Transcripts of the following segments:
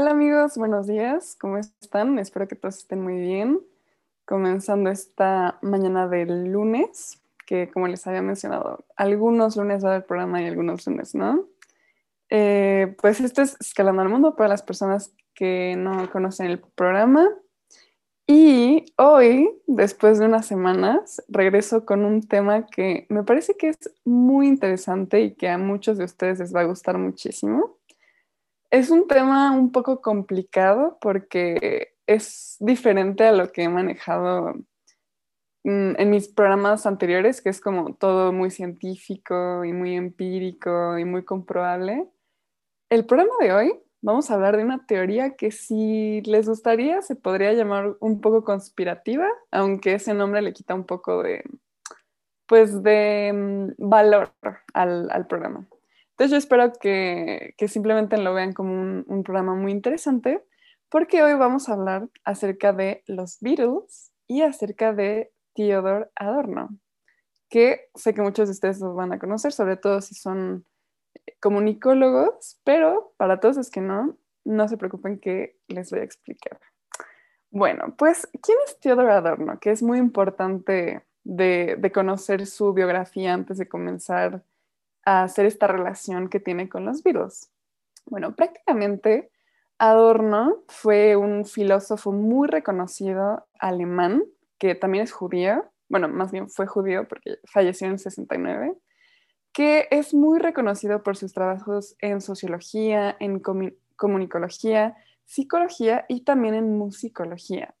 Hola amigos, buenos días, ¿cómo están? Espero que todos estén muy bien. Comenzando esta mañana del lunes, que como les había mencionado, algunos lunes va a haber programa y algunos lunes no. Eh, pues esto es Escalando al Mundo para las personas que no conocen el programa. Y hoy, después de unas semanas, regreso con un tema que me parece que es muy interesante y que a muchos de ustedes les va a gustar muchísimo. Es un tema un poco complicado porque es diferente a lo que he manejado en mis programas anteriores, que es como todo muy científico y muy empírico y muy comprobable. El programa de hoy vamos a hablar de una teoría que si les gustaría se podría llamar un poco conspirativa, aunque ese nombre le quita un poco de, pues, de mm, valor al, programa. Entonces yo espero que, simplemente lo vean como un, programa muy interesante, porque hoy vamos a hablar acerca de los Beatles y acerca de Theodore Adorno, que sé que muchos de ustedes los van a conocer, sobre todo si son comunicólogos, pero para todos los que no, no se preocupen que les voy a explicar. Bueno, pues, ¿quién es Theodor Adorno? Que es muy importante de, conocer su biografía antes de comenzar hacer esta relación que tiene con los Beatles. Bueno, prácticamente Adorno fue un filósofo muy reconocido alemán, que también es judío, bueno, más bien fue judío porque falleció en el 69, que es muy reconocido por sus trabajos en sociología, en comunicología, psicología y también en musicología.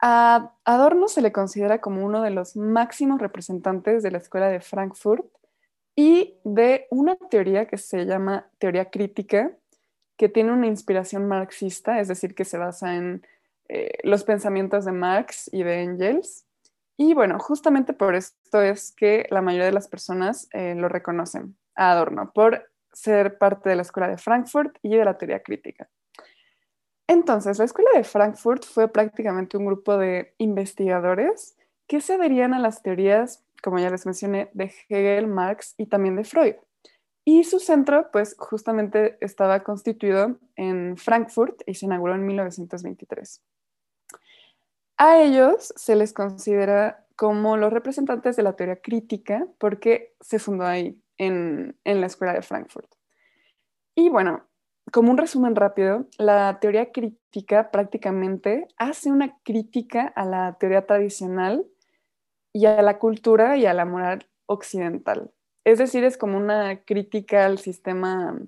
A Adorno se le considera como uno de los máximos representantes de la Escuela de Frankfurt y de una teoría que se llama teoría crítica, que tiene una inspiración marxista, es decir, que se basa en eh, los pensamientos de Marx y de Engels. Y bueno, justamente por esto es que la mayoría de las personas eh, lo reconocen a Adorno, por ser parte de la Escuela de Frankfurt y de la teoría crítica. Entonces, la Escuela de Frankfurt fue prácticamente un grupo de investigadores que se adherían a las teorías, como ya les mencioné, de Hegel, Marx y también de Freud. Y su centro, pues justamente estaba constituido en Frankfurt y se inauguró en 1923. A ellos se les considera como los representantes de la teoría crítica porque se fundó ahí, en, la Escuela de Frankfurt. Y bueno, como un resumen rápido, la teoría crítica prácticamente hace una crítica a la teoría tradicional y a la cultura y a la moral occidental. Es decir, es como una crítica al sistema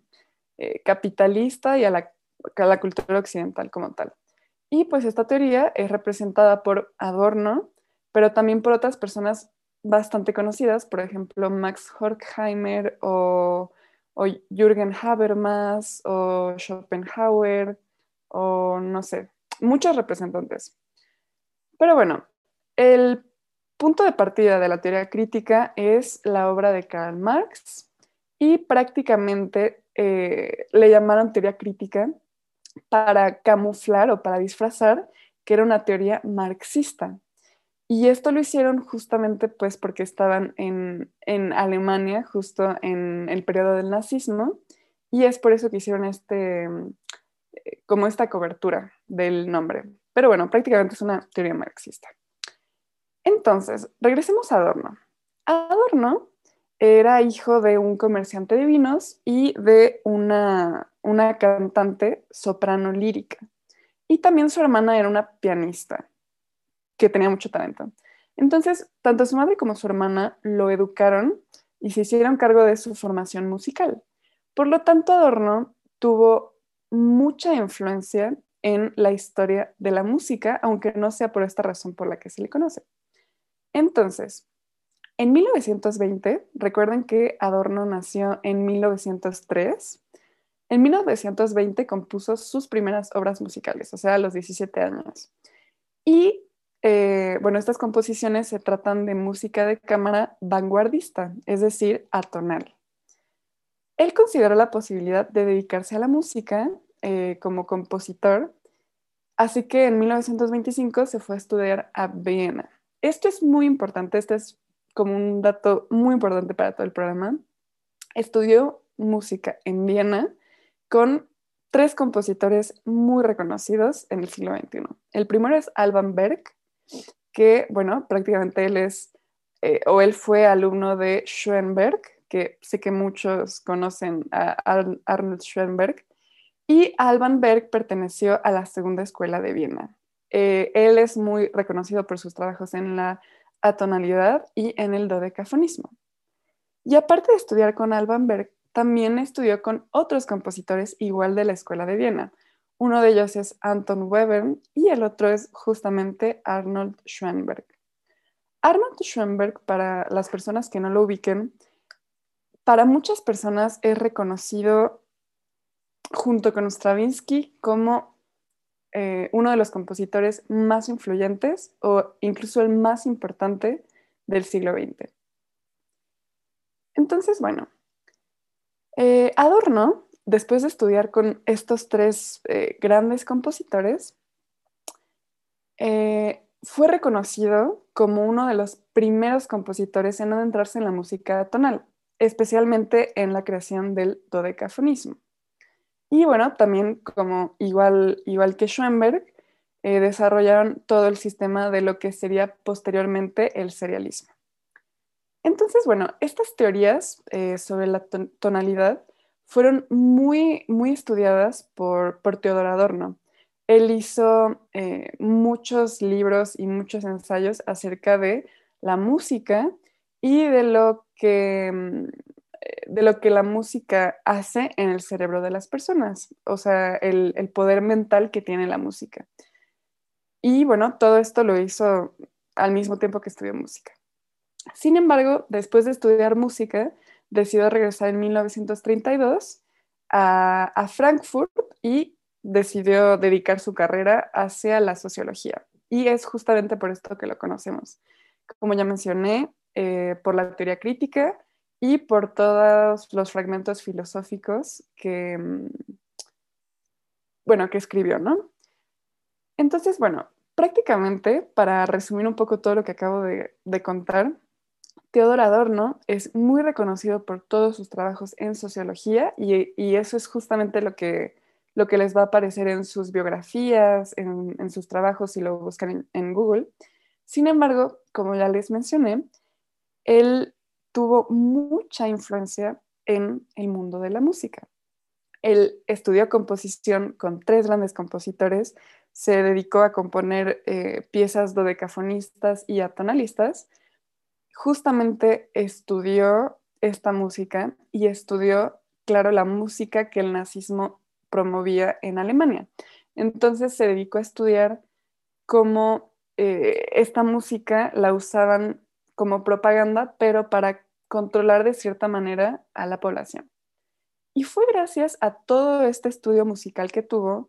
eh, capitalista y a la, cultura occidental como tal. Y pues esta teoría es representada por Adorno, pero también por otras personas bastante conocidas, por ejemplo, Max Horkheimer o, o Jürgen Habermas o Schopenhauer o no sé, muchos representantes. Pero bueno, el punto de partida de la teoría crítica es la obra de Karl Marx y prácticamente eh, le llamaron teoría crítica para camuflar o para disfrazar que era una teoría marxista. Y esto lo hicieron justamente pues porque estaban en, Alemania justo en el periodo del nazismo y es por eso que hicieron este, como esta cobertura del nombre. Pero bueno, prácticamente es una teoría marxista. Entonces, regresemos a Adorno. Adorno era hijo de un comerciante de vinos y de una una cantante soprano lírica. Y también su hermana era una pianista que tenía mucho talento. Entonces, tanto su madre como su hermana lo educaron y se hicieron cargo de su formación musical. Por lo tanto, Adorno tuvo mucha influencia en la historia de la música, aunque no sea por esta razón por la que se le conoce. Entonces, en 1920, recuerden que Adorno nació en 1903, en 1920 compuso sus primeras obras musicales, o sea, a los 17 años. Y eh, bueno, estas composiciones se tratan de música de cámara vanguardista, es decir, atonal. Él consideró la posibilidad de dedicarse a la música eh, como compositor, así que en 1925 se fue a estudiar a Viena. Esto es muy importante, este es como un dato muy importante para todo el programa. Estudió música en Viena con tres compositores muy reconocidos en el siglo XXI. El primero es Alban Berg, que, bueno, prácticamente él es, eh, o él fue alumno de Schoenberg, que sé que muchos conocen a Arnold Schoenberg, y Alban Berg perteneció a la segunda escuela de Viena. Eh, él es muy reconocido por sus trabajos en la atonalidad y en el dodecafonismo. Y aparte de estudiar con Alban Berg, también estudió con otros compositores igual de la escuela de Viena. Uno de ellos es Anton Webern y el otro es justamente Arnold Schoenberg. Arnold Schoenberg, para las personas que no lo ubiquen, para muchas personas es reconocido junto con Stravinsky como eh, uno de los compositores más influyentes o incluso el más importante del siglo XX. Entonces, bueno, eh, Adorno, después de estudiar con estos tres eh, grandes compositores, fue reconocido como uno de los primeros compositores en adentrarse en la música tonal, especialmente en la creación del dodecafonismo. Y bueno, también como igual, igual que Schoenberg, eh, desarrollaron todo el sistema de lo que sería posteriormente el serialismo. Entonces, bueno, estas teorías eh, sobre la tonalidad fueron muy, muy estudiadas por, por Teodor Adorno. Él hizo eh, muchos libros y muchos ensayos acerca de la música y de lo que mm, de lo que la música hace en el cerebro de las personas, o sea, el, poder mental que tiene la música. Y bueno, todo esto lo hizo al mismo tiempo que estudió música. Sin embargo, después de estudiar música, decidió regresar en 1932 a, a Frankfurt y decidió dedicar su carrera hacia la sociología. Y es justamente por esto que lo conocemos. Como ya mencioné, eh, por la teoría crítica, y por todos los fragmentos filosóficos que, mm, bueno, que escribió, ¿no? Entonces, bueno, prácticamente, para resumir un poco todo lo que acabo de, contar, Teodor Adorno es muy reconocido por todos sus trabajos en sociología y, eso es justamente lo que, lo que les va a aparecer en sus biografías, en, sus trabajos si lo buscan en Google. Sin embargo, como ya les mencioné, él tuvo mucha influencia en el mundo de la música. Él estudió composición con tres grandes compositores, se dedicó a componer eh, piezas dodecafonistas y atonalistas. Justamente estudió esta música y estudió, claro, la música que el nazismo promovía en Alemania. Entonces se dedicó a estudiar cómo eh, esta música la usaban como propaganda, pero para controlar de cierta manera a la población. Y fue gracias a todo este estudio musical que tuvo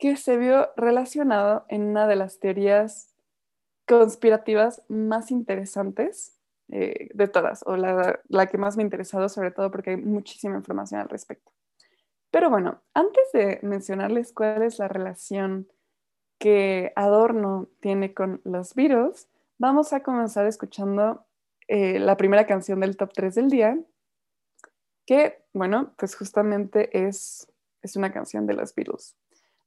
que se vio relacionado en una de las teorías conspirativas más interesantes eh, de todas, o la, la, que más me ha interesado, sobre todo porque hay muchísima información al respecto. Pero bueno, antes de mencionarles cuál es la relación que Adorno tiene con los virus, Vamos a comenzar escuchando eh, la primera canción del top 3 del día, que, bueno, pues justamente es, es una canción de los Beatles.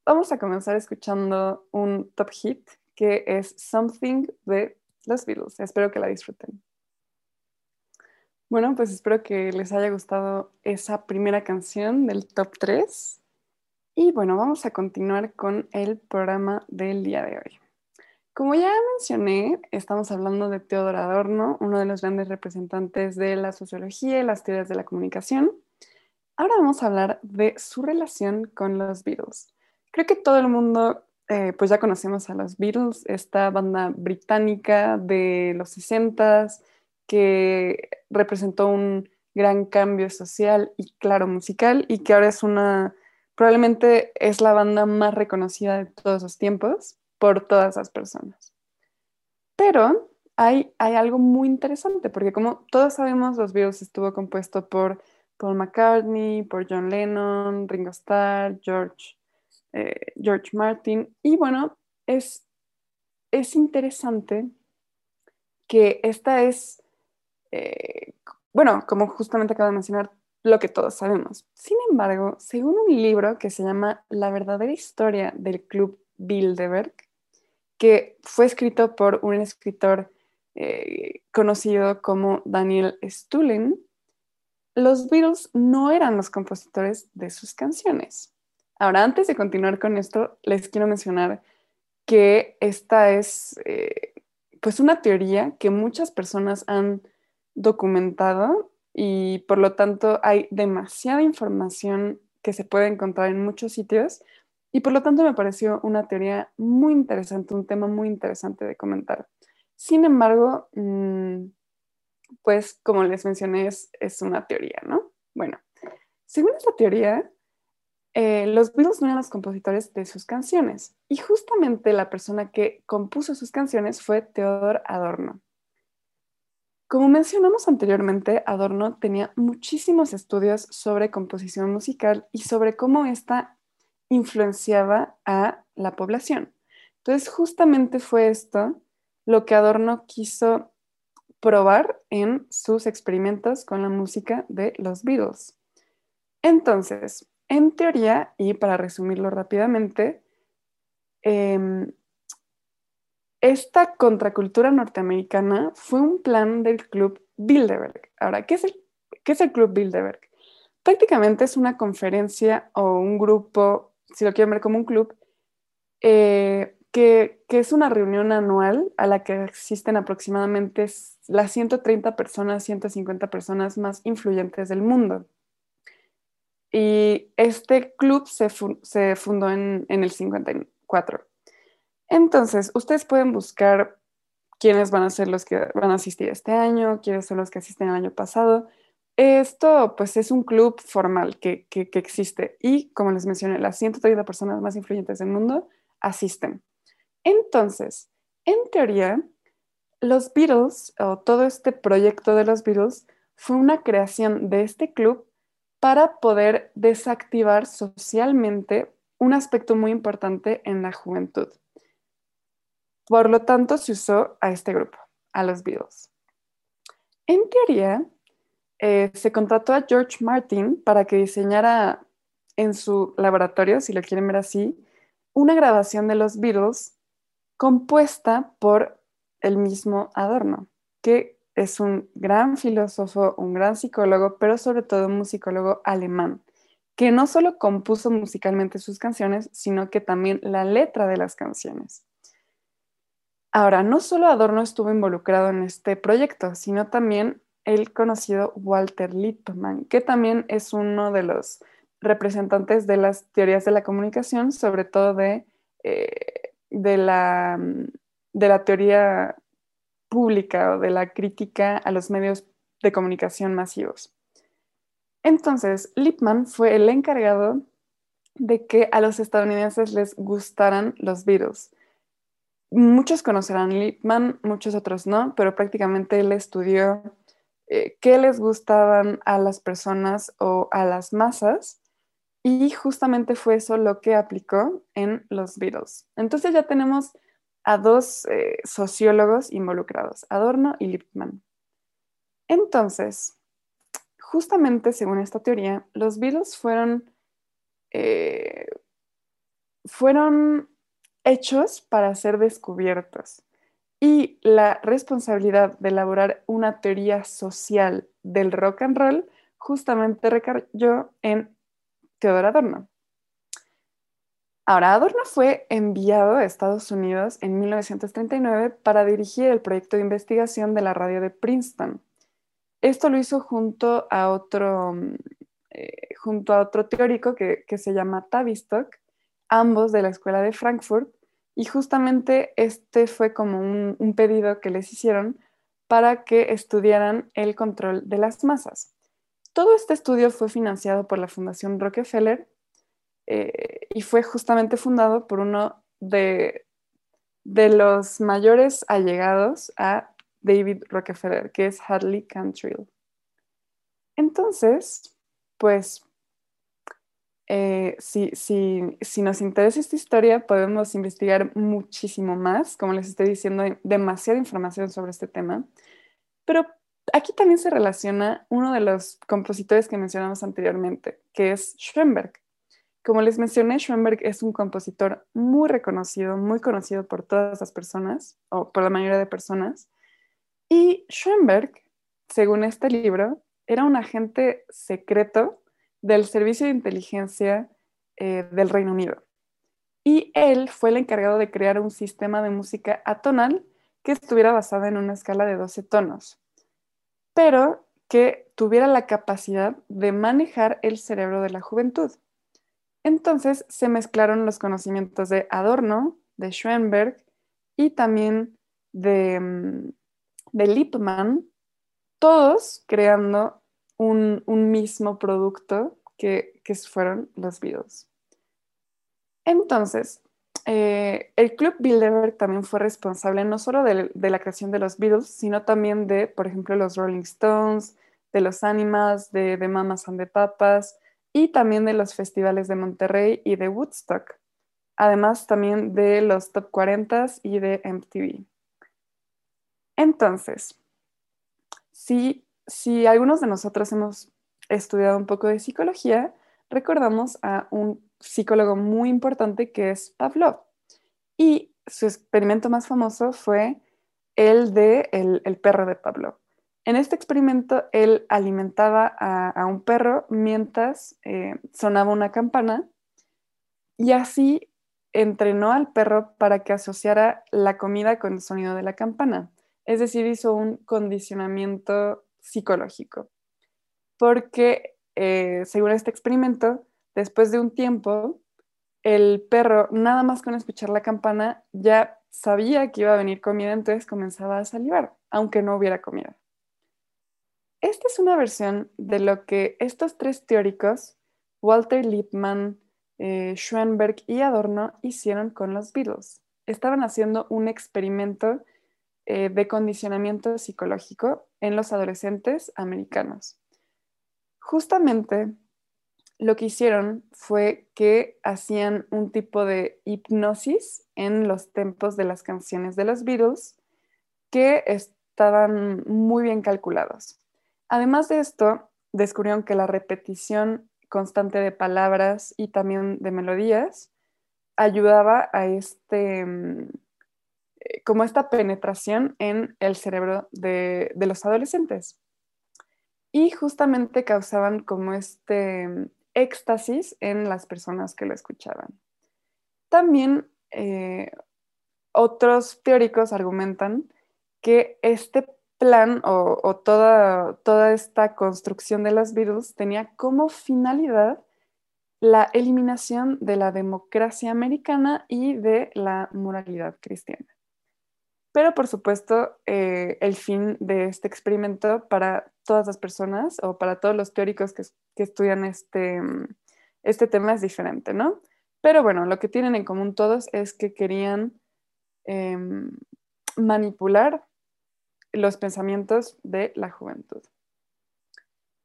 Vamos a comenzar escuchando un top hit que es Something de los Beatles. Espero que la disfruten. Bueno, pues espero que les haya gustado esa primera canción del top 3. Y bueno, vamos a continuar con el programa del día de hoy. Como ya mencioné, estamos hablando de Teodor Adorno, uno de los grandes representantes de la sociología y las teorías de la comunicación. Ahora vamos a hablar de su relación con los Beatles. Creo que todo el mundo, eh, pues ya conocemos a los Beatles, esta banda británica de los 60 que representó un gran cambio social y claro musical y que ahora es una, probablemente es la banda más reconocida de todos los tiempos por todas las personas. Pero hay, hay algo muy interesante, porque como todos sabemos, los Beatles estuvo compuesto por Paul McCartney, por John Lennon, Ringo Starr, George, eh, George Martin. Y bueno, es, es interesante que esta es, eh, bueno, como justamente acabo de mencionar, lo que todos sabemos. Sin embargo, según un libro que se llama La verdadera historia del Club Bilderberg, que fue escrito por un escritor eh, conocido como Daniel Stulin, los Beatles no eran los compositores de sus canciones. Ahora, antes de continuar con esto, les quiero mencionar que esta es eh, pues una teoría que muchas personas han documentado y por lo tanto hay demasiada información que se puede encontrar en muchos sitios y por lo tanto me pareció una teoría muy interesante, un tema muy interesante de comentar. Sin embargo, mm, pues como les mencioné, es, una teoría, ¿no? Bueno, según esta teoría, eh, los Beatles no eran los compositores de sus canciones y justamente la persona que compuso sus canciones fue Theodor Adorno. Como mencionamos anteriormente, Adorno tenía muchísimos estudios sobre composición musical y sobre cómo ésta influenciaba a la población. Entonces, justamente fue esto lo que Adorno quiso probar en sus experimentos con la música de los Beatles. Entonces, en teoría, y para resumirlo rápidamente, em, esta contracultura norteamericana fue un plan del Club Bilderberg. Ahora, ¿qué es el, qué es el Club Bilderberg? Prácticamente es una conferencia o un grupo, si lo quieren ver como un club, eh, que, que, es una reunión anual a la que existen aproximadamente las 130 personas, 150 personas más influyentes del mundo. Y este club se, se fundó en, en el 54. Entonces, ustedes pueden buscar quiénes van a ser los que van a asistir este año, quiénes son los que asisten el año pasado. Esto, pues, es un club formal que, que, que existe y, como les mencioné, las 130 personas más influyentes del mundo asisten. Entonces, en teoría, los Beatles o todo este proyecto de los Beatles fue una creación de este club para poder desactivar socialmente un aspecto muy importante en la juventud. Por lo tanto, se usó a este grupo, a los Beatles. En teoría, eh, se contrató a George Martin para que diseñara en su laboratorio, si lo quieren ver así, una grabación de los Beatles compuesta por el mismo Adorno, que es un gran filósofo, un gran psicólogo, pero sobre todo un musicólogo alemán, que no solo compuso musicalmente sus canciones, sino que también la letra de las canciones. Ahora, no solo Adorno estuvo involucrado en este proyecto, sino también el conocido Walter Lippmann, que también es uno de los representantes de las teorías de la comunicación, sobre todo de, eh, de, la, de la teoría pública o de la crítica a los medios de comunicación masivos. Entonces, Lippmann fue el encargado de que a los estadounidenses les gustaran los Beatles muchos conocerán Lippmann, muchos otros no, pero prácticamente él estudió eh, qué les gustaban a las personas o a las masas y justamente fue eso lo que aplicó en los Beatles. Entonces ya tenemos a dos eh, sociólogos involucrados, Adorno y Lippmann. Entonces, justamente según esta teoría, los Beatles fueron, eh, fueron hechos para ser descubiertos. Y la responsabilidad de elaborar una teoría social del rock and roll justamente recayó en Theodor Adorno. Ahora, Adorno fue enviado a Estados Unidos en 1939 para dirigir el proyecto de investigación de la radio de Princeton. Esto lo hizo junto a otro, eh, junto a otro teórico que, que se llama Tavistock, ambos de la Escuela de Frankfurt, y justamente este fue como un, pedido que les hicieron para que estudiaran el control de las masas. Todo este estudio fue financiado por la Fundación Rockefeller eh, y fue justamente fundado por uno de, de los mayores allegados a David Rockefeller, que es Hadley Cantrill. Entonces, pues eh, si, nos interesa esta historia, podemos investigar muchísimo más. Como les estoy diciendo, demasiada información sobre este tema. Pero aquí también se relaciona uno de los compositores que mencionamos anteriormente, que es Schoenberg. Como les mencioné, Schoenberg es un compositor muy reconocido, muy conocido por todas las personas, o por la mayoría de personas. Y Schoenberg, según este libro, era un agente secreto del Servicio de Inteligencia eh, del Reino Unido. Y él fue el encargado de crear un sistema de música atonal que estuviera basada en una escala de 12 tonos, pero que tuviera la capacidad de manejar el cerebro de la juventud. Entonces se mezclaron los conocimientos de Adorno, de Schoenberg y también de, mm, de Lippmann, todos creando un, mismo producto que, fueron los Beatles. Entonces, eh, el Club Bilderberg también fue responsable no solo de, la creación de los Beatles, sino también de, por ejemplo, los Rolling Stones, de los Animals, de, de Mamas and the Papas, y también de los festivales de Monterrey y de Woodstock, además también de los Top 40 y de MTV. Entonces, si, si algunos de nosotros hemos estudiado un poco de psicología, recordamos a un psicólogo muy importante que es Pavlov. Y su experimento más famoso fue el de el perro de Pavlov. En este experimento, él alimentaba a, un perro mientras eh, sonaba una campana y así entrenó al perro para que asociara la comida con el sonido de la campana. Es decir, hizo un condicionamiento psicológico. Porque, eh, según este experimento, después de un tiempo, el perro, nada más con escuchar la campana, ya sabía que iba a venir comida, entonces comenzaba a salivar, aunque no hubiera comida. Esta es una versión de lo que estos tres teóricos, Walter Lippmann, eh, Schoenberg y Adorno, hicieron con los Beatles. Estaban haciendo un experimento eh, de condicionamiento psicológico en los adolescentes americanos. Justamente lo que hicieron fue que hacían un tipo de hipnosis en los tempos de las canciones de los Beatles que estaban muy bien calculados. Además de esto, descubrieron que la repetición constante de palabras y también de melodías ayudaba a este, mm, como esta penetración en el cerebro de, los adolescentes. Y justamente causaban como este mm, éxtasis en las personas que lo escuchaban. También eh, otros teóricos argumentan que este plan o, toda, toda esta construcción de las Beatles tenía como finalidad la eliminación de la democracia americana y de la moralidad cristiana. Pero por supuesto, eh, el fin de este experimento para todas las personas o para todos los teóricos que, estudian este, este tema es diferente, ¿no? Pero bueno, lo que tienen en común todos es que querían em, manipular los pensamientos de la juventud.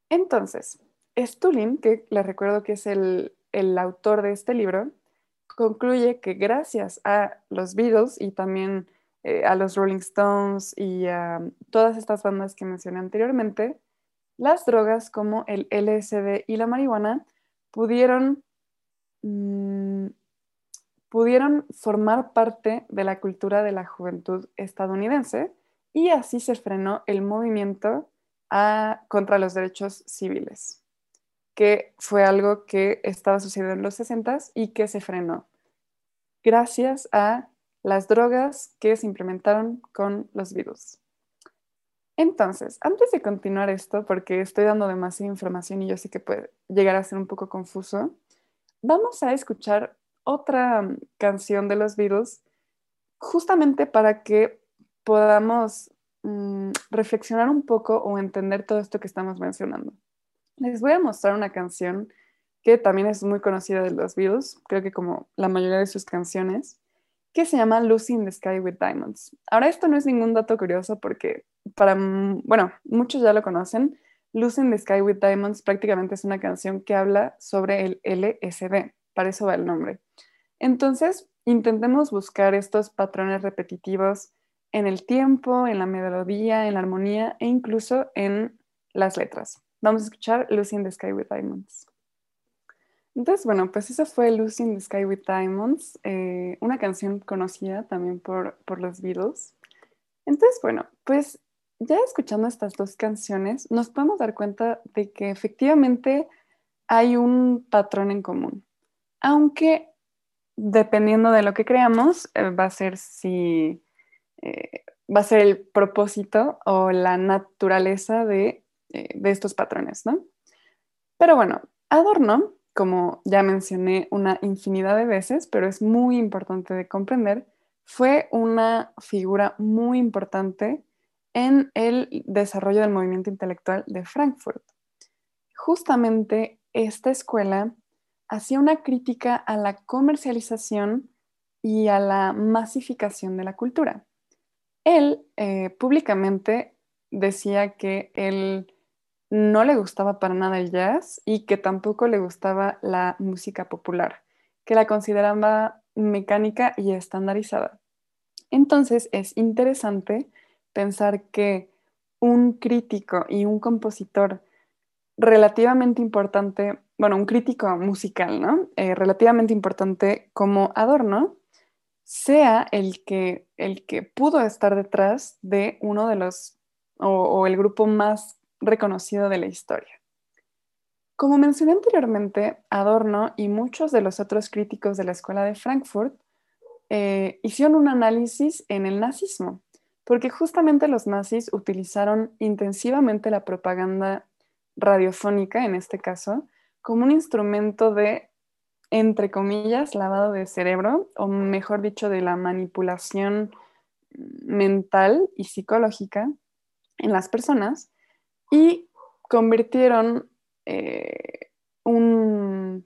Entonces, Stulin, que les recuerdo que es el, autor de este libro, concluye que gracias a los Beatles y también eh, a los Rolling Stones y a todas estas bandas que mencioné anteriormente, las drogas como el LSD y la marihuana pudieron, mm, pudieron formar parte de la cultura de la juventud estadounidense y así se frenó el movimiento contra los derechos civiles, que fue algo que estaba sucediendo en los 60 y que se frenó gracias a las drogas que se implementaron con los virus. Entonces, antes de continuar esto, porque estoy dando demasiada información y yo sé que puede llegar a ser un poco confuso, vamos a escuchar otra canción de los Beatles justamente para que podamos mm, reflexionar un poco o entender todo esto que estamos mencionando. Les voy a mostrar una canción que también es muy conocida de los Beatles, creo que como la mayoría de sus canciones, que se llama Lucy in the Sky with Diamonds. Ahora esto no es ningún dato curioso porque para, bueno, muchos ya lo conocen. Lucy in the Sky with Diamonds prácticamente es una canción que habla sobre el LSD, para eso va el nombre. Entonces, intentemos buscar estos patrones repetitivos en el tiempo, en la melodía, en la armonía e incluso en las letras. Vamos a escuchar Lucy in the Sky with Diamonds. Entonces, bueno, pues eso fue Lucy in the Sky with Diamonds, eh, una canción conocida también por, por los Beatles. Entonces, bueno, pues ya escuchando estas dos canciones, nos podemos dar cuenta de que efectivamente hay un patrón en común, aunque dependiendo de lo que creamos, eh, va a ser si eh, va a ser el propósito o la naturaleza de, de estos patrones, ¿no? Pero bueno, Adorno como ya mencioné una infinidad de veces, pero es muy importante de comprender, fue una figura muy importante en el desarrollo del movimiento intelectual de Frankfurt. Justamente esta escuela hacía una crítica a la comercialización y a la masificación de la cultura. Él eh, públicamente decía que el no le gustaba para nada el jazz y que tampoco le gustaba la música popular, que la consideraba mecánica y estandarizada. Entonces es interesante pensar que un crítico y un compositor relativamente importante, bueno, un crítico musical, ¿no? Eh, relativamente importante como Adorno, sea el que, el que pudo estar detrás de uno de los, o, o el grupo más reconocido de la historia. Como mencioné anteriormente, Adorno y muchos de los otros críticos de la Escuela de Frankfurt eh, hicieron un análisis en el nazismo, porque justamente los nazis utilizaron intensivamente la propaganda radiofónica, en este caso, como un instrumento de, entre comillas, lavado de cerebro, o mejor dicho, de la manipulación mental y psicológica en las personas y convirtieron, eh, un,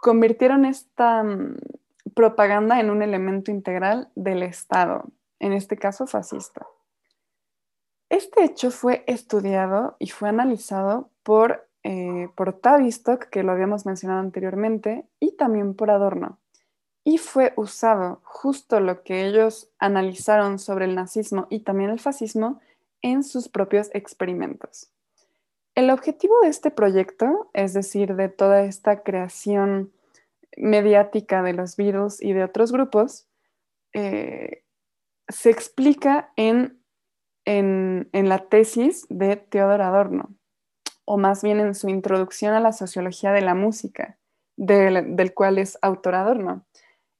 convirtieron esta mm, propaganda en un elemento integral del Estado, en este caso fascista. Este hecho fue estudiado y fue analizado por, eh, por Tavistock, que lo habíamos mencionado anteriormente, y también por Adorno. Y fue usado justo lo que ellos analizaron sobre el nazismo y también el fascismo en sus propios experimentos. El objetivo de este proyecto, es decir, de toda esta creación mediática de los Beatles y de otros grupos, eh, se explica en, en, la tesis de Theodor Adorno, o más bien en su introducción a la sociología de la música, del, del cual es autor Adorno.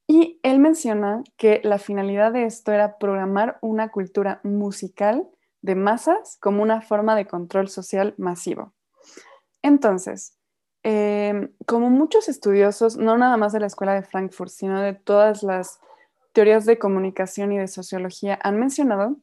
Y él menciona que la finalidad de esto era programar una cultura musical de masas como una forma de control social masivo. Entonces, em, como muchos estudiosos, no nada más de la Escuela de Frankfurt, sino de todas las teorías de comunicación y de sociología han mencionado,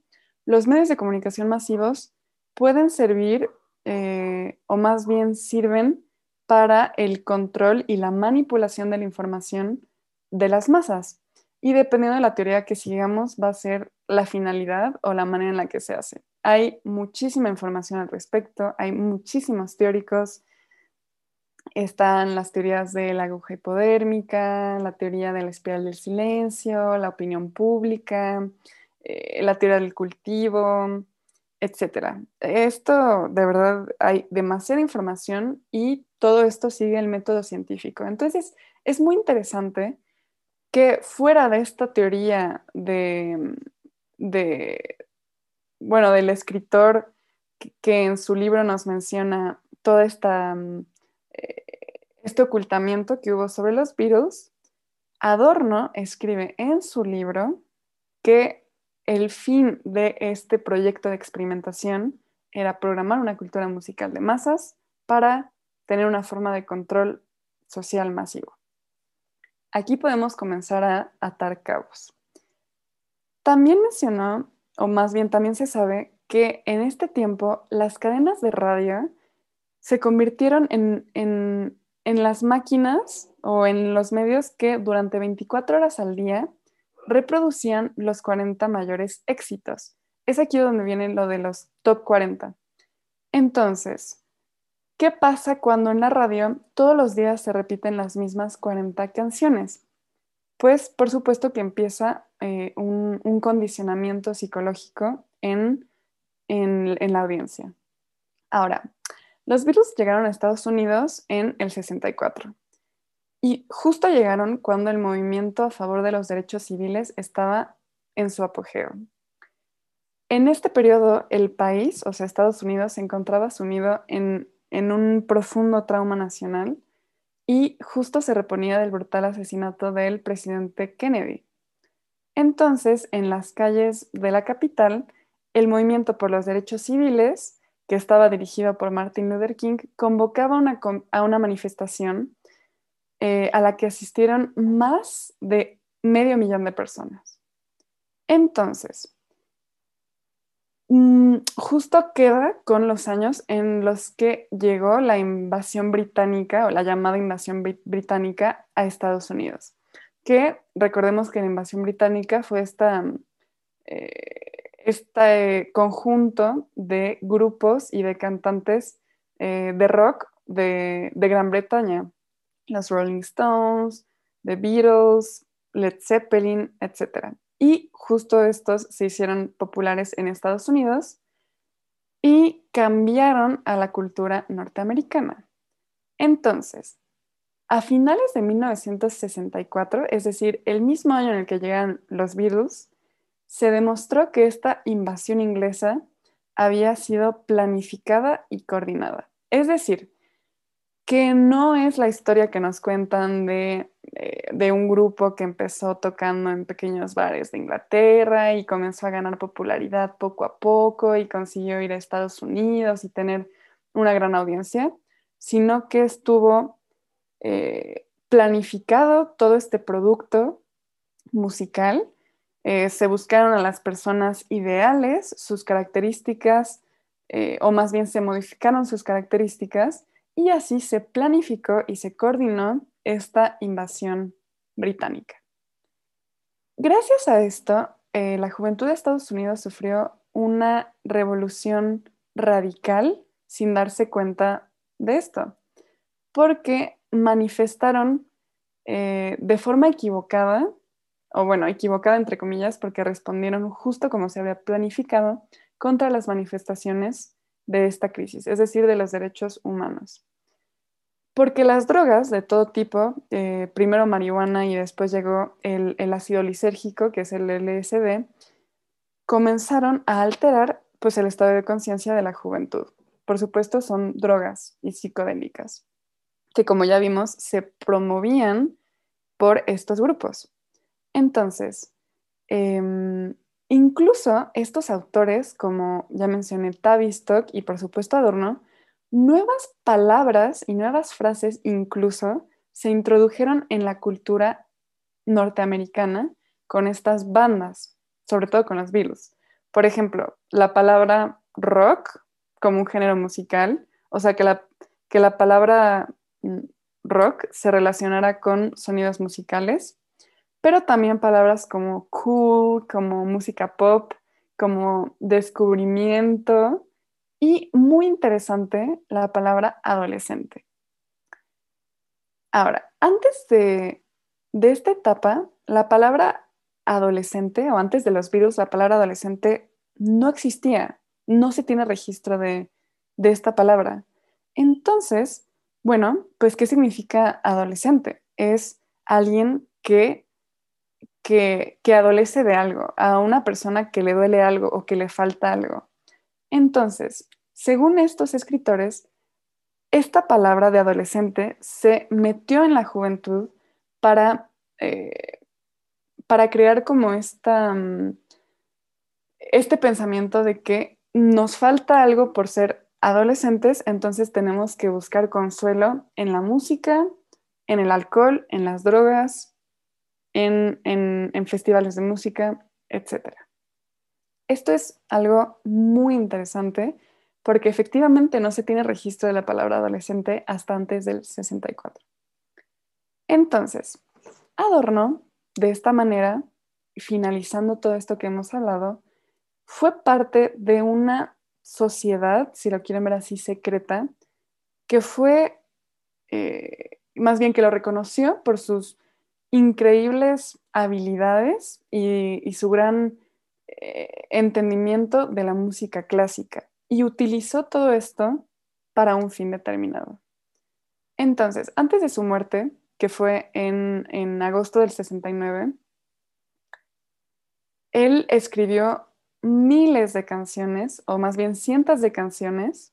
los medios de comunicación masivos pueden servir, eh, o más bien sirven, para el control y la manipulación de la información de las masas. Y dependiendo de la teoría que sigamos, va a ser la finalidad o la manera en la que se hace. Hay muchísima información al respecto, hay muchísimos teóricos. Están las teorías de la aguja hipodérmica, la teoría de la espiral del silencio, la opinión pública, eh, la teoría del cultivo, etc. Esto, de verdad, hay demasiada información y todo esto sigue el método científico. Entonces, es muy interesante que fuera de esta teoría de, bueno, del escritor que, en su libro nos menciona todo esta, mm, eh, este ocultamiento que hubo sobre los Beatles, Adorno escribe en su libro que el fin de este proyecto de experimentación era programar una cultura musical de masas para tener una forma de control social masivo. Aquí podemos comenzar a atar cabos. También mencionó, o más bien también se sabe, que en este tiempo las cadenas de radio se convirtieron en, en, las máquinas o en los medios que durante 24 horas al día reproducían los 40 mayores éxitos. Es aquí donde viene lo de los top 40. Entonces, ¿qué pasa cuando en la radio todos los días se repiten las mismas 40 canciones? Pues por supuesto que empieza eh, un, condicionamiento psicológico en, en la audiencia. Ahora, los Beatles llegaron a Estados Unidos en el 64 y justo llegaron cuando el movimiento a favor de los derechos civiles estaba en su apogeo. En este periodo, el país, o sea, Estados Unidos, se encontraba sumido en, en un profundo trauma nacional y justo se reponía del brutal asesinato del presidente Kennedy. Entonces, en las calles de la capital, el movimiento por los derechos civiles que estaba dirigido por Martin Luther King, convocaba a una manifestación eh, a la que asistieron más de medio millón de personas. Entonces, mm, justo queda con los años en los que llegó la invasión británica o la llamada invasión británica a Estados Unidos, que recordemos que la invasión británica fue esta... Eh, este conjunto de grupos y de cantantes eh, de rock de, Gran Bretaña, los Rolling Stones, The Beatles, Led Zeppelin, etc. Y justo estos se hicieron populares en Estados Unidos y cambiaron a la cultura norteamericana. Entonces, a finales de 1964, es decir, el mismo año en el que llegan los Beatles, se demostró que esta invasión inglesa había sido planificada y coordinada. Es decir, que no es la historia que nos cuentan de, eh, un grupo que empezó tocando en pequeños bares de Inglaterra y comenzó a ganar popularidad poco a poco y consiguió ir a Estados Unidos y tener una gran audiencia, sino que estuvo eh, planificado todo este producto musical. Eh, se buscaron a las personas ideales, sus características, o más bien se modificaron sus características, y así se planificó y se coordinó esta invasión británica. Gracias a esto, eh, la juventud de Estados Unidos sufrió una revolución radical sin darse cuenta de esto, porque manifestaron de forma equivocada o bueno, equivocada entre comillas, porque respondieron justo como se había planificado contra las manifestaciones de esta crisis, es decir, de los derechos humanos. Porque las drogas de todo tipo, eh, primero marihuana y después llegó el, ácido lisérgico, que es el LSD, comenzaron a alterar pues, el estado de conciencia de la juventud. Por supuesto, son drogas y psicodélicas, que como ya vimos, se promovían por estos grupos. Entonces, em, incluso estos autores, como ya mencioné, Tavistock y por supuesto Adorno, nuevas palabras y nuevas frases incluso se introdujeron en la cultura norteamericana con estas bandas, sobre todo con los Beatles. Por ejemplo, la palabra rock como un género musical, o sea, que la, que la palabra mm, rock se relacionara con sonidos musicales pero también palabras como cool, como música pop, como descubrimiento y muy interesante la palabra adolescente. Ahora, antes de, esta etapa, la palabra adolescente o antes de los virus, la palabra adolescente no existía, no se tiene registro de, de esta palabra. Entonces, bueno, pues ¿qué significa adolescente? Es alguien que que, adolece de algo, a una persona que le duele algo o que le falta algo. Entonces, según estos escritores, esta palabra de adolescente se metió en la juventud para, eh, para crear como esta, mm, este pensamiento de que nos falta algo por ser adolescentes, entonces tenemos que buscar consuelo en la música, en el alcohol, en las drogas, en, festivales de música, etc. Esto es algo muy interesante porque efectivamente no se tiene registro de la palabra adolescente hasta antes del 64. Entonces, Adorno, de esta manera, finalizando todo esto que hemos hablado, fue parte de una sociedad, si lo quieren ver así, secreta, que fue, eh, más bien que lo reconoció por sus increíbles habilidades y, su gran eh, entendimiento de la música clásica y utilizó todo esto para un fin determinado. Entonces, antes de su muerte, que fue en, en agosto del 69, él escribió miles de canciones, o más bien cientos de canciones,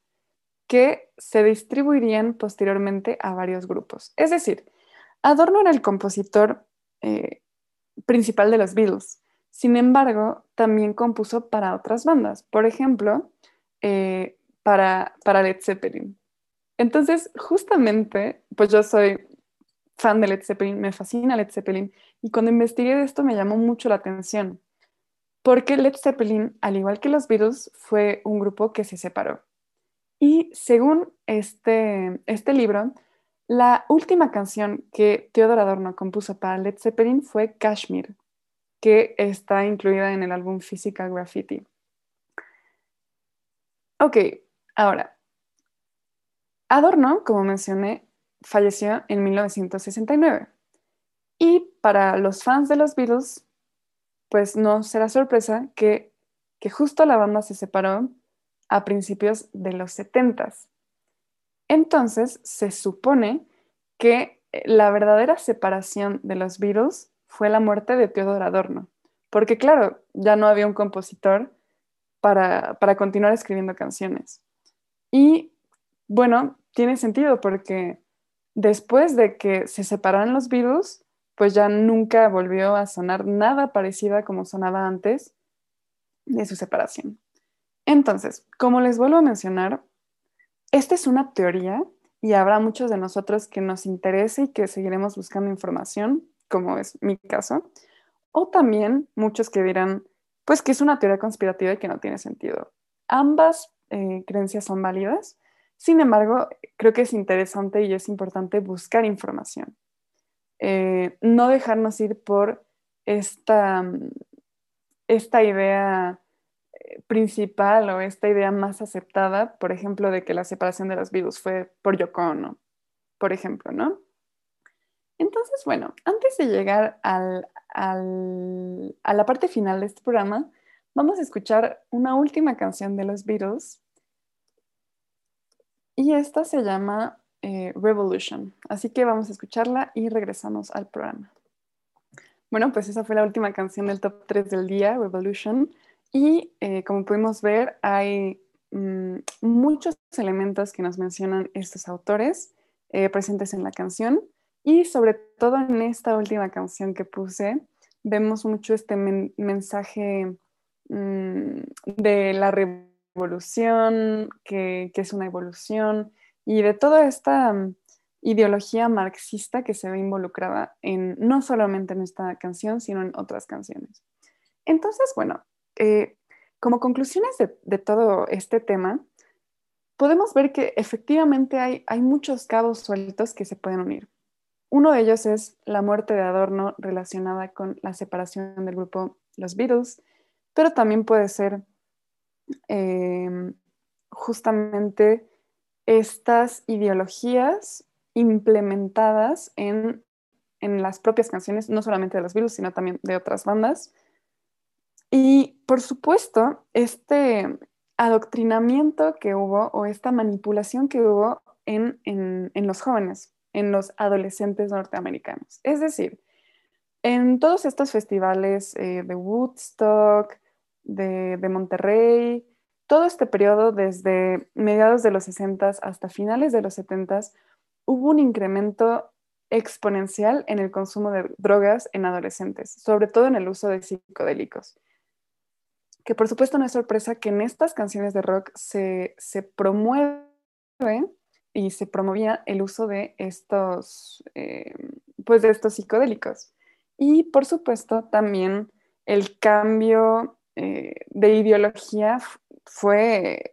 que se distribuirían posteriormente a varios grupos. Es decir, Adorno era el compositor eh, principal de los Beatles. Sin embargo, también compuso para otras bandas. Por ejemplo, eh, para, para Led Zeppelin. Entonces, justamente, pues yo soy fan de Led Zeppelin, me fascina Led Zeppelin, y cuando investigué de esto me llamó mucho la atención, porque Led Zeppelin, al igual que los Beatles, fue un grupo que se separó. Y según este, este libro, la última canción que Theodor Adorno compuso para Led Zeppelin fue Kashmir, que está incluida en el álbum Physical Graffiti. Ok, ahora, Adorno, como mencioné, falleció en 1969. Y para los fans de los Beatles, pues no será sorpresa que, que justo la banda se separó a principios de los 70 entonces, se supone que la verdadera separación de los Beatles fue la muerte de Theodor Adorno, porque claro, ya no había un compositor para, continuar escribiendo canciones. Y bueno, tiene sentido porque después de que se separaron los Beatles, pues ya nunca volvió a sonar nada parecida como sonaba antes de su separación. Entonces, como les vuelvo a mencionar, esta es una teoría y habrá muchos de nosotros que nos interese y que seguiremos buscando información, como es mi caso, o también muchos que dirán, pues que es una teoría conspirativa y que no tiene sentido. Ambas eh, creencias son válidas, sin embargo, creo que es interesante y es importante buscar información. Eh, no dejarnos ir por esta, esta idea principal o esta idea más aceptada, por ejemplo, de que la separación de los virus fue por Yoko Ono, por ejemplo, ¿no? Entonces, bueno, antes de llegar al, a la parte final de este programa, vamos a escuchar una última canción de los Beatles y esta se llama eh, Revolution. Así que vamos a escucharla y regresamos al programa. Bueno, pues esa fue la última canción del top 3 del día, Revolution. Y eh, como pudimos ver, hay mm, muchos elementos que nos mencionan estos autores eh, presentes en la canción. Y sobre todo en esta última canción que puse, vemos mucho este mensaje mm, de la revolución, que, que, es una evolución, y de toda esta mm, ideología marxista que se ve involucrada en no solamente en esta canción, sino en otras canciones. Entonces, bueno, eh, como conclusiones de, todo este tema, podemos ver que efectivamente hay, hay muchos cabos sueltos que se pueden unir. Uno de ellos es la muerte de Adorno relacionada con la separación del grupo Los Beatles, pero también puede ser em, justamente estas ideologías implementadas en, en, las propias canciones, no solamente de los Beatles, sino también de otras bandas, y por supuesto, este adoctrinamiento que hubo o esta manipulación que hubo en, los jóvenes, en los adolescentes norteamericanos. Es decir, en todos estos festivales eh, de Woodstock, de, de, Monterrey, todo este periodo desde mediados de los 60 hasta finales de los 70 hubo un incremento exponencial en el consumo de drogas en adolescentes, sobre todo en el uso de psicodélicos que por supuesto no es sorpresa que en estas canciones de rock se, promueve y se promovía el uso de estos, eh, pues de estos psicodélicos. Y por supuesto también el cambio eh, de ideología fue,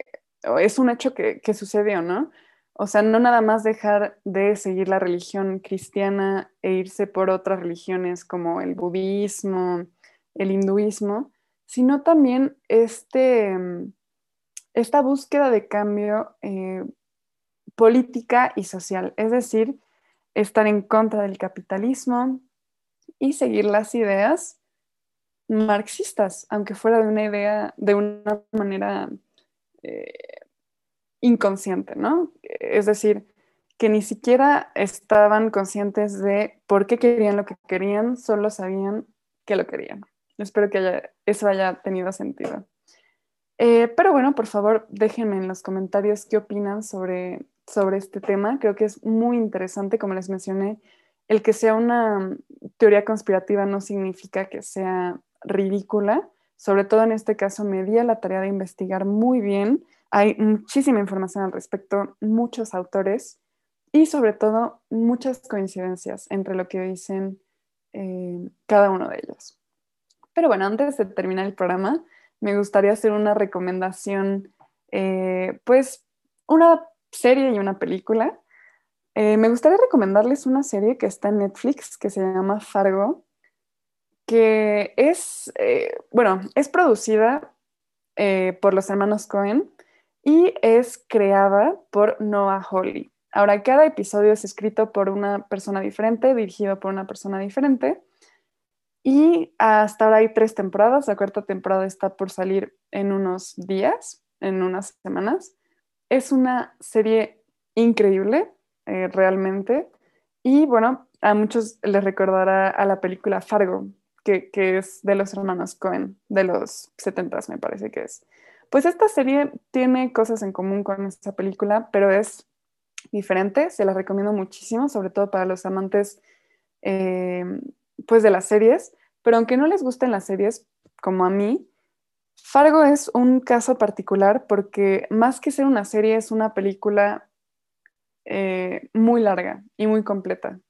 es un hecho que, sucedió, ¿no? O sea, no nada más dejar de seguir la religión cristiana e irse por otras religiones como el budismo, el hinduismo, sino también este, mm, esta búsqueda de cambio eh, política y social, es decir, estar en contra del capitalismo, y seguir las ideas marxistas, aunque fuera de una idea, de una manera eh, inconsciente, ¿no? Es decir, que ni siquiera estaban conscientes de por qué querían lo que querían, solo sabían que lo querían. Espero que eso haya tenido sentido. Eh, pero bueno, por favor, déjenme en los comentarios qué opinan sobre, sobre este tema. Creo que es muy interesante, como les mencioné, el que sea una teoría conspirativa no significa que sea ridícula. Sobre todo en este caso me di la tarea de investigar muy bien. Hay muchísima información al respecto, muchos autores y sobre todo muchas coincidencias entre lo que dicen eh, cada uno de ellos. Pero bueno, antes de terminar el programa, me gustaría hacer una recomendación, eh, pues una serie y una película. Eh, me gustaría recomendarles una serie que está en Netflix que se llama Fargo, que es, eh, bueno, es producida por los hermanos Cohen y es creada por Noah Hawley. Ahora, cada episodio es escrito por una persona diferente, dirigido por una persona diferente. Y hasta ahora hay tres temporadas. La cuarta temporada está por salir en unos días, en unas semanas. Es una serie increíble, eh, realmente. Y bueno, a muchos les recordará a la película Fargo, que, es de los hermanos Cohen, de los 70 me parece que es. Pues esta serie tiene cosas en común con esta película, pero es diferente. Se la recomiendo muchísimo, sobre todo para los amantes eh, pues de las series, pero aunque no les gusten las series, como a mí, Fargo es un caso particular porque más que ser una serie es una película eh, muy larga y muy completa,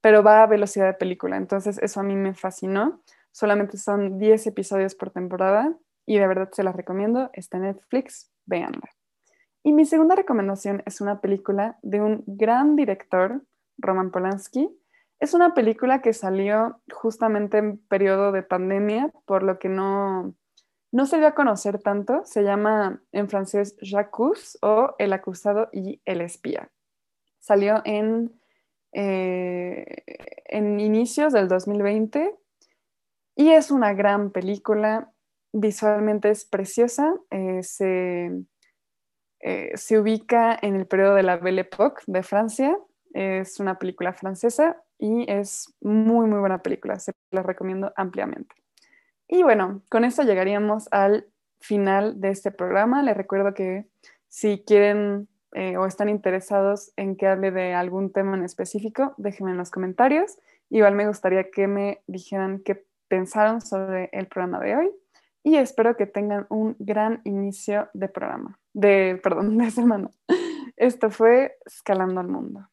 pero va a velocidad de película, entonces eso a mí me fascinó. Solamente son 10 episodios por temporada y de verdad se las recomiendo. Está en Netflix, véanla. Y mi segunda recomendación es una película de un gran director, Roman Polanski, es una película que salió justamente en periodo de pandemia, por lo que no, no se dio a conocer tanto. Se llama en francés Jacques o El acusado y el espía. Salió en, eh, en inicios del 2020 y es una gran película. Visualmente es preciosa. Eh, se, eh, se ubica en el periodo de la Belle Époque de Francia. Es una película francesa y es muy, muy buena película, se la recomiendo ampliamente. Y bueno, con esto llegaríamos al final de este programa. Les recuerdo que si quieren eh, o están interesados en que hable de algún tema en específico, déjenme en los comentarios. Igual me gustaría que me dijeran qué pensaron sobre el programa de hoy y espero que tengan un gran inicio de programa, de, perdón, de semana. Esto fue Escalando al Mundo.